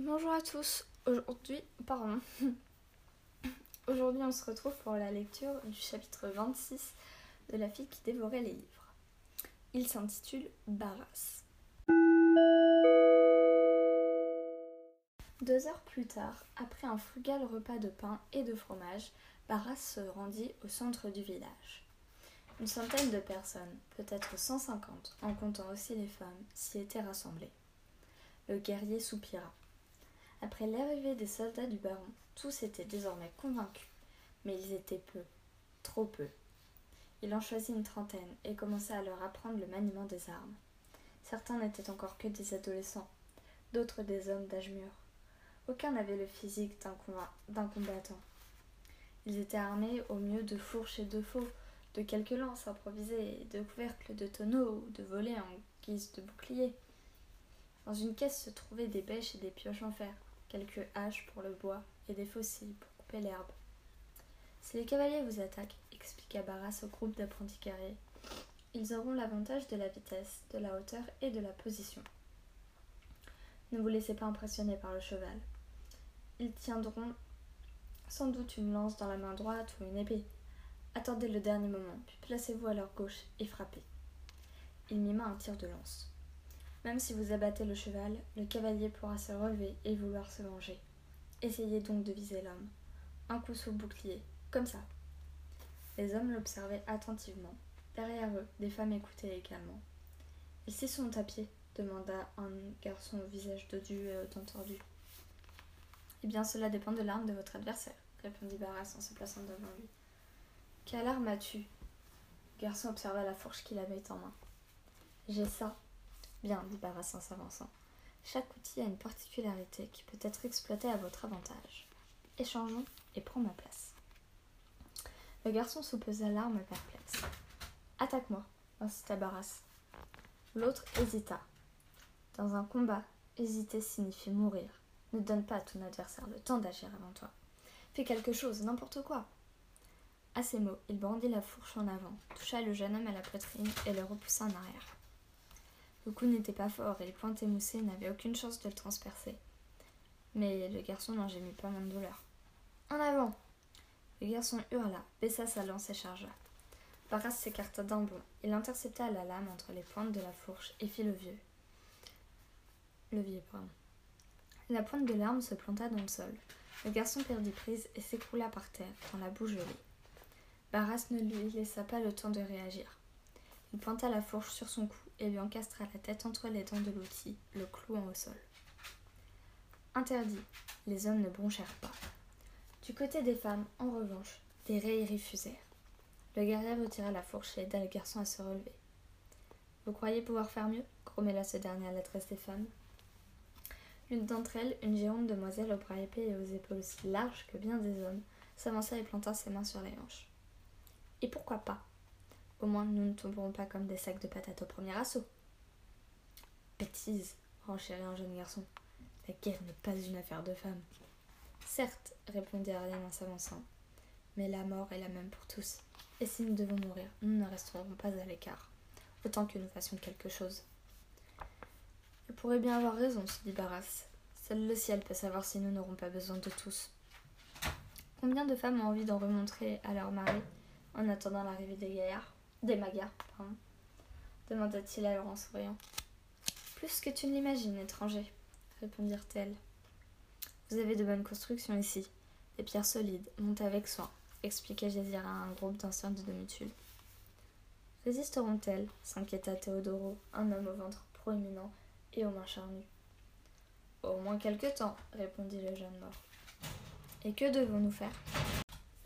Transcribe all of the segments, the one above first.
Bonjour à tous. Aujourd'hui, pardon. Aujourd'hui, on se retrouve pour la lecture du chapitre 26 de La fille qui dévorait les livres. Il s'intitule Barras. Deux heures plus tard, après un frugal repas de pain et de fromage, Barras se rendit au centre du village. Une centaine de personnes, peut-être 150, en comptant aussi les femmes, s'y étaient rassemblées. Le guerrier soupira. Après l'arrivée des soldats du baron, tous étaient désormais convaincus, mais ils étaient peu, trop peu. Il en choisit une trentaine et commença à leur apprendre le maniement des armes. Certains n'étaient encore que des adolescents, d'autres des hommes d'âge mûr. Aucun n'avait le physique d'un combattant. Ils étaient armés au mieux de fourches et de faux, de quelques lances improvisées, de couvercles de tonneaux ou de volets en guise de bouclier. Dans une caisse se trouvaient des bêches et des pioches en fer, quelques haches pour le bois et des fossiles pour couper l'herbe. Si les cavaliers vous attaquent, expliqua Barras au groupe d'apprentis carrés, ils auront l'avantage de la vitesse, de la hauteur et de la position. Ne vous laissez pas impressionner par le cheval. Ils tiendront sans doute une lance dans la main droite ou une épée. Attendez le dernier moment, puis placez-vous à leur gauche et frappez. Il mima un tir de lance. Même si vous abattez le cheval, le cavalier pourra se relever et vouloir se venger. Essayez donc de viser l'homme. Un coup sous le bouclier, comme ça. Les hommes l'observaient attentivement. Derrière eux, des femmes écoutaient également. Ils s'y sont à pied demanda un garçon au visage dodu et aux dents tordues. Eh bien, cela dépend de l'arme de votre adversaire, répondit Barras en se plaçant devant lui. Quelle arme as-tu? Le garçon observa la fourche qu'il avait en main. J'ai ça, Bien, dit Barras en s'avançant. Chaque outil a une particularité qui peut être exploitée à votre avantage. Échangeons et prends ma place. Le garçon soupesa l'arme perplexe. Attaque-moi, incita Barras. L'autre hésita. Dans un combat, hésiter signifie mourir. Ne donne pas à ton adversaire le temps d'agir avant toi. Fais quelque chose, n'importe quoi. À ces mots, il brandit la fourche en avant, toucha le jeune homme à la poitrine et le repoussa en arrière. Le coup n'était pas fort et les pointes émoussées n'avaient aucune chance de le transpercer. Mais le garçon n'en gémit pas moins de douleur. En avant Le garçon hurla, baissa sa lance et chargea. Barras s'écarta d'un bond. Il intercepta la lame entre les pointes de la fourche et fit le vieux. Le vieux, pardon. La pointe de l'arme se planta dans le sol. Le garçon perdit prise et s'écroula par terre, dans la boue gelée. Barras ne lui laissa pas le temps de réagir. Il pointa la fourche sur son cou et lui encastra la tête entre les dents de l'outil, le clouant au sol. Interdit, les hommes ne bronchèrent pas. Du côté des femmes, en revanche, des railleries fusèrent. Le guerrier retira la fourche et aida le garçon à se relever. Vous croyez pouvoir faire mieux? grommela ce dernier à l'adresse des femmes. L'une d'entre elles, une géante demoiselle aux bras épais et aux épaules aussi larges que bien des hommes, s'avança et planta ses mains sur les hanches. Et pourquoi pas? Au moins, nous ne tomberons pas comme des sacs de patates au premier assaut. Bêtise, renchérit un jeune garçon. La guerre n'est pas une affaire de femmes. Certes, répondit Ariane en s'avançant, mais la mort est la même pour tous. Et si nous devons mourir, nous ne resterons pas à l'écart, autant que nous fassions quelque chose. Elle pourrait bien avoir raison, se dit Barras. Seul le ciel peut savoir si nous n'aurons pas besoin de tous. Combien de femmes ont envie d'en remontrer à leur mari en attendant l'arrivée des gaillards des magas, pardon, demanda-t-il alors en souriant. Plus que tu ne l'imagines, étranger, répondirent-elles. Vous avez de bonnes constructions ici, des pierres solides, montées avec soin, expliqua Jésir à un groupe d'anciens de Domitul. Résisteront-elles s'inquiéta Théodoro, un homme au ventre proéminent et aux mains charnues. Au moins quelque temps, répondit le jeune mort. Et que devons-nous faire?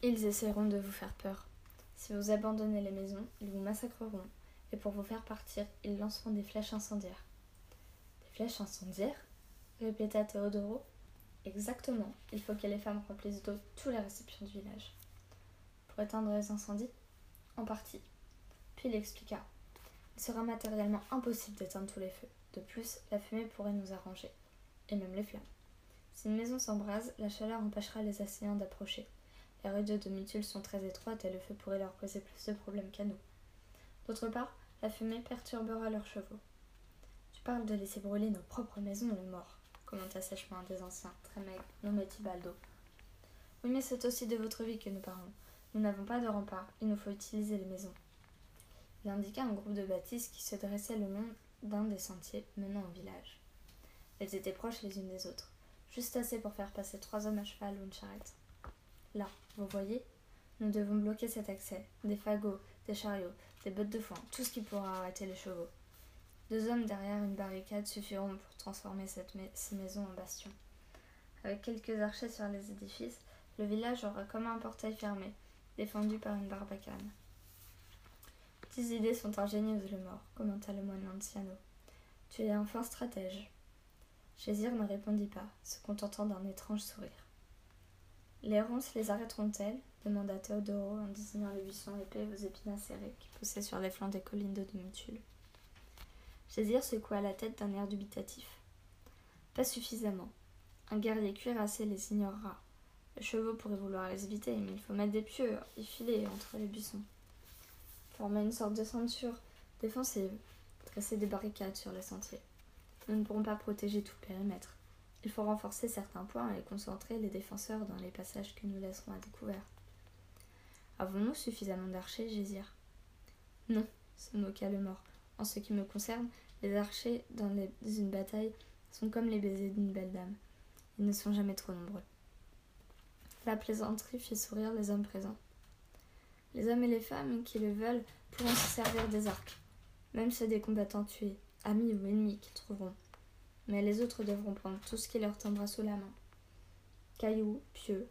Ils essaieront de vous faire peur. Si vous abandonnez les maisons, ils vous massacreront, et pour vous faire partir, ils lanceront des flèches incendiaires. Des flèches incendiaires répéta Théodoro. Exactement, il faut que les femmes remplissent d'eau tous les récipients du village. Pour éteindre les incendies En partie. Puis il expliqua. Il sera matériellement impossible d'éteindre tous les feux. De plus, la fumée pourrait nous arranger, et même les flammes. Si une maison s'embrase, la chaleur empêchera les assaillants d'approcher. Les rues de Domitul sont très étroites et le feu pourrait leur causer plus de problèmes qu'à nous. D'autre part, la fumée perturbera leurs chevaux. Tu parles de laisser brûler nos propres maisons, le mort, commenta sèchement un des anciens, très maigre, nommé Tibaldo. Oui, mais c'est aussi de votre vie que nous parlons. Nous n'avons pas de rempart, il nous faut utiliser les maisons. Il indiqua un groupe de bâtisses qui se dressait le long d'un des sentiers menant au village. Elles étaient proches les unes des autres, juste assez pour faire passer trois hommes à cheval ou une charrette. Là, vous voyez, nous devons bloquer cet accès. Des fagots, des chariots, des bottes de foin, tout ce qui pourra arrêter les chevaux. Deux hommes derrière une barricade suffiront pour transformer cette ces maisons en bastions. Avec quelques archers sur les édifices, le village aura comme un portail fermé, défendu par une barbacane. Tes idées sont ingénieuses, le mort, commenta le moine Lanciano. Tu es un fin stratège. Gésir ne répondit pas, se contentant d'un étrange sourire. Les ronces les arrêteront-elles? demanda Théodoro en désignant les buissons épais aux épinards serrés qui poussaient sur les flancs des collines de Domutule. Gésir secoua la tête d'un air dubitatif. Pas suffisamment. Un guerrier cuirassé les ignorera. Les chevaux pourraient vouloir les éviter, mais il faut mettre des pieux et filer entre les buissons. Former une sorte de ceinture défensive, dresser des barricades sur les sentiers. Nous ne pourrons pas protéger tout le périmètre. Il faut renforcer certains points et concentrer les défenseurs dans les passages que nous laisserons à découvert. Avons-nous suffisamment d'archers, Gésir Non, se moqua le mort. En ce qui me concerne, les archers dans une bataille sont comme les baisers d'une belle dame. Ils ne sont jamais trop nombreux. La plaisanterie fit sourire les hommes présents. Les hommes et les femmes qui le veulent pourront se servir des arcs, même ceux des combattants tués, amis ou ennemis qu'ils trouveront. Mais les autres devront prendre tout ce qui leur tombera sous la main. Cailloux, pieux,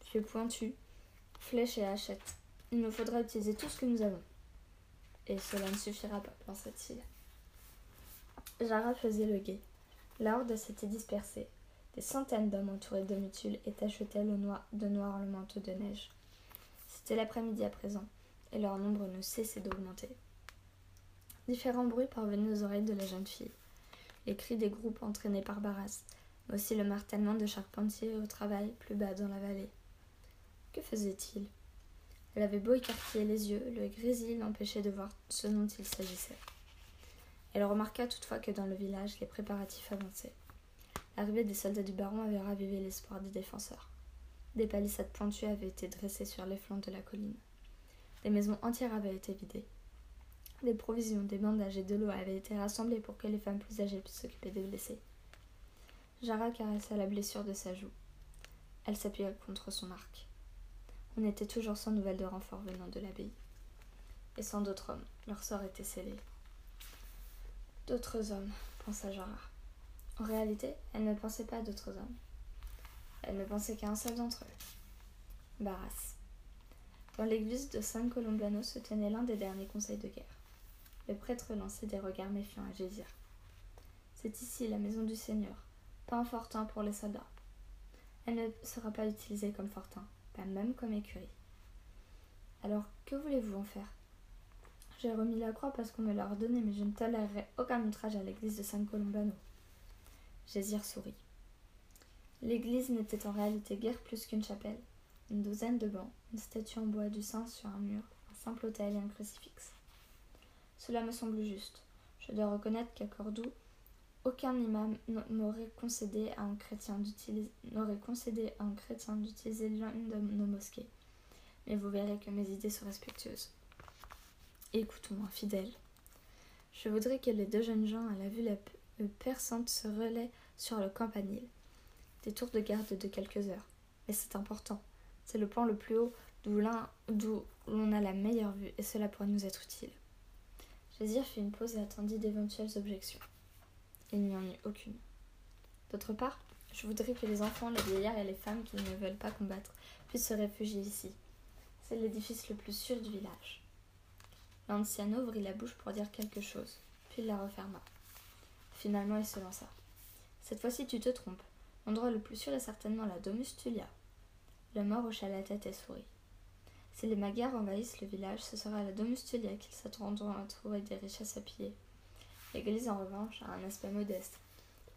pieux pointus, flèches et hachettes. Il nous faudra utiliser tout ce que nous avons. Et cela ne suffira pas, pensa-t-il. Jara faisait le guet. La horde s'était dispersée. Des centaines d'hommes entourés de mutules et tachetaient le noir, de noir le manteau de neige. C'était l'après-midi à présent, et leur nombre ne cessait d'augmenter. Différents bruits parvenaient aux oreilles de la jeune fille. Les cris des groupes entraînés par Barras, mais aussi le martèlement de charpentiers au travail plus bas dans la vallée. Que faisait-il? Elle avait beau écarquiller les yeux, le grésil l'empêchait de voir ce dont il s'agissait. Elle remarqua toutefois que dans le village, les préparatifs avançaient. L'arrivée des soldats du baron avait ravivé l'espoir des défenseurs. Des palissades pointues avaient été dressées sur les flancs de la colline. Des maisons entières avaient été vidées. Des provisions, des bandages et de l'eau avaient été rassemblés pour que les femmes plus âgées puissent s'occuper des blessés. Jara caressa la blessure de sa joue. Elle s'appuya contre son arc. On était toujours sans nouvelles de renfort venant de l'abbaye. Et sans d'autres hommes, leur sort était scellé. D'autres hommes, pensa Jara. En réalité, elle ne pensait pas à d'autres hommes. Elle ne pensait qu'à un seul d'entre eux. Barras. Dans l'église de San Colombiano se tenait l'un des derniers conseils de guerre. Le prêtre lançait des regards méfiants à Gésir. C'est ici la maison du Seigneur, pas un fortin pour les soldats. Elle ne sera pas utilisée comme fortin, pas même comme écurie. Alors, que voulez-vous en faire? J'ai remis la croix parce qu'on me l'a ordonné, mais je ne tolérerai aucun outrage à l'église de San Colombano. Gésir sourit. L'église n'était en réalité guère plus qu'une chapelle. Une douzaine de bancs, une statue en bois du saint sur un mur, un simple autel et un crucifix. Cela me semble juste. Je dois reconnaître qu'à Cordoue, aucun imam n'aurait concédé à un chrétien d'utiliser l'une de nos mosquées. Mais vous verrez que mes idées sont respectueuses. Écoutons-moi, fidèle. Je voudrais que les deux jeunes gens à la vue perçante se relaient sur le campanile. Des tours de garde de quelques heures. Mais c'est important. C'est le point le plus haut d'où l'on a la meilleure vue et cela pourrait nous être utile. Jésir fit une pause et attendit d'éventuelles objections. Il n'y en eut aucune. D'autre part, je voudrais que les enfants, les vieillards et les femmes qui ne veulent pas combattre puissent se réfugier ici. C'est l'édifice le plus sûr du village. L'anciano ouvrit la bouche pour dire quelque chose, puis la referma. Finalement, il se lança. Cette fois-ci, tu te trompes. L'endroit le plus sûr est certainement la Domus Tulia. Le mort hocha la tête et sourit. Si les Magyars envahissent le village, ce sera à la Domustulia qu'ils s'attendront à trouver des richesses à piller. L'église, en revanche, a un aspect modeste.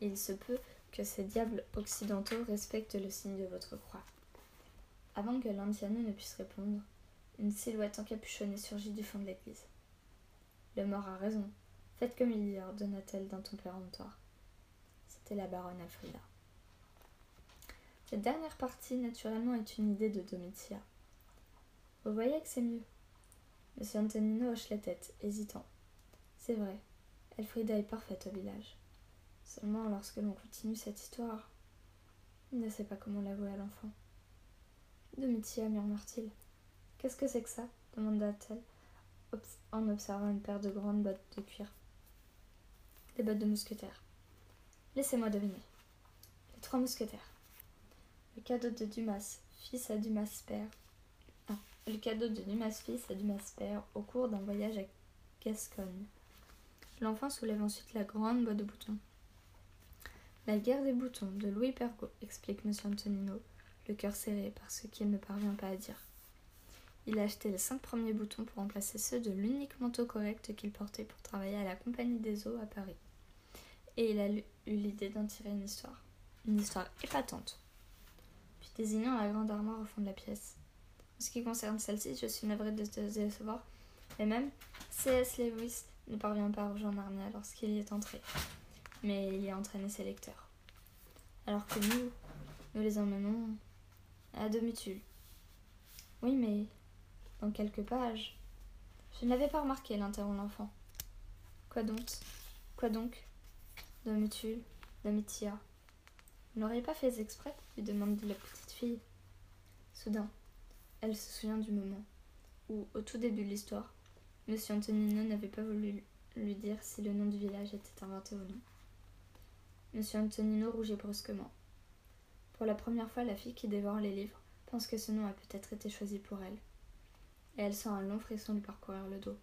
il se peut que ces diables occidentaux respectent le signe de votre croix. Avant que l'anciano ne puisse répondre, une silhouette encapuchonnée surgit du fond de l'église. Le mort a raison. Faites comme il dit, ordonna-t-elle d'un ton péremptoire. répétait la baronne Alfrida. Cette dernière partie, naturellement, est une idée de Domitia. Vous voyez que c'est mieux. Monsieur Antonino hoche la tête, hésitant. C'est vrai, Elfrida est parfaite au village. Seulement, lorsque l'on continue cette histoire, il ne sait pas comment l'avouer à l'enfant. Domitia, murmure-t-il. Qu'est-ce que c'est que ça? demanda-t-elle en observant une paire de grandes bottes de cuir. Des bottes de mousquetaires. Laissez-moi deviner. Les trois mousquetaires. Le cadeau de Dumas, fils à Dumas père. Le cadeau de Dumas fils à Dumas père au cours d'un voyage à Gascogne. L'enfant soulève ensuite la grande boîte de boutons. La guerre des boutons de Louis Pergaud, explique M. Antonino, le cœur serré par ce qu'il ne parvient pas à dire. Il a acheté les cinq premiers boutons pour remplacer ceux de l'unique manteau correct qu'il portait pour travailler à la Compagnie des Eaux à Paris. Et il a eu l'idée d'en tirer une histoire. Une histoire épatante. Puis désignant la grande armoire au fond de la pièce. En ce qui concerne celle-ci, je suis navrée de te décevoir. Et même, C.S. Lewis ne parvient pas à rejoindre Narnia lorsqu'il y est entré. Mais il y a entraîné ses lecteurs. Alors que nous, nous les emmenons à demi-tule. Oui, mais dans quelques pages. Je ne l'avais pas remarqué, l'interrompt l'enfant. Quoi donc? Quoi donc? Domutule, Domitia. Vous n'auriez pas fait exprès? lui demande la petite fille. Soudain, elle se souvient du moment où, au tout début de l'histoire, Monsieur Antonino n'avait pas voulu lui dire si le nom du village était inventé ou non. Monsieur Antonino rougit brusquement. Pour la première fois, la fille qui dévore les livres pense que ce nom a peut-être été choisi pour elle et elle sent un long frisson lui parcourir le dos.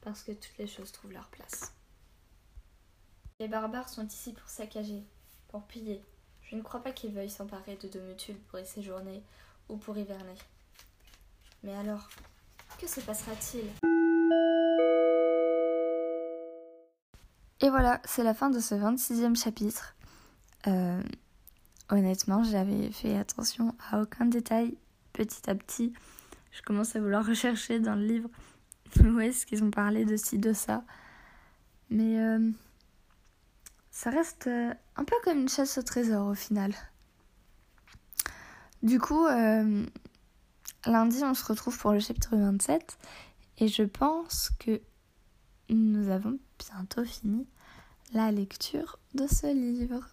Parce que toutes les choses trouvent leur place. Les barbares sont ici pour saccager, pour piller. Je ne crois pas qu'ils veuillent s'emparer de Domutule pour y séjourner ou pour hiverner. Mais alors, que se passera-t-il? Et voilà, c'est la fin de ce 26e chapitre. Euh, honnêtement, j'avais fait attention à aucun détail petit à petit je commence à vouloir rechercher dans le livre où est-ce qu'ils ont parlé de ci, de ça. Mais euh, ça reste euh, un peu comme une chasse au trésor au final. Du coup, euh, lundi, on se retrouve pour le chapitre 27 et je pense que nous avons bientôt fini la lecture de ce livre.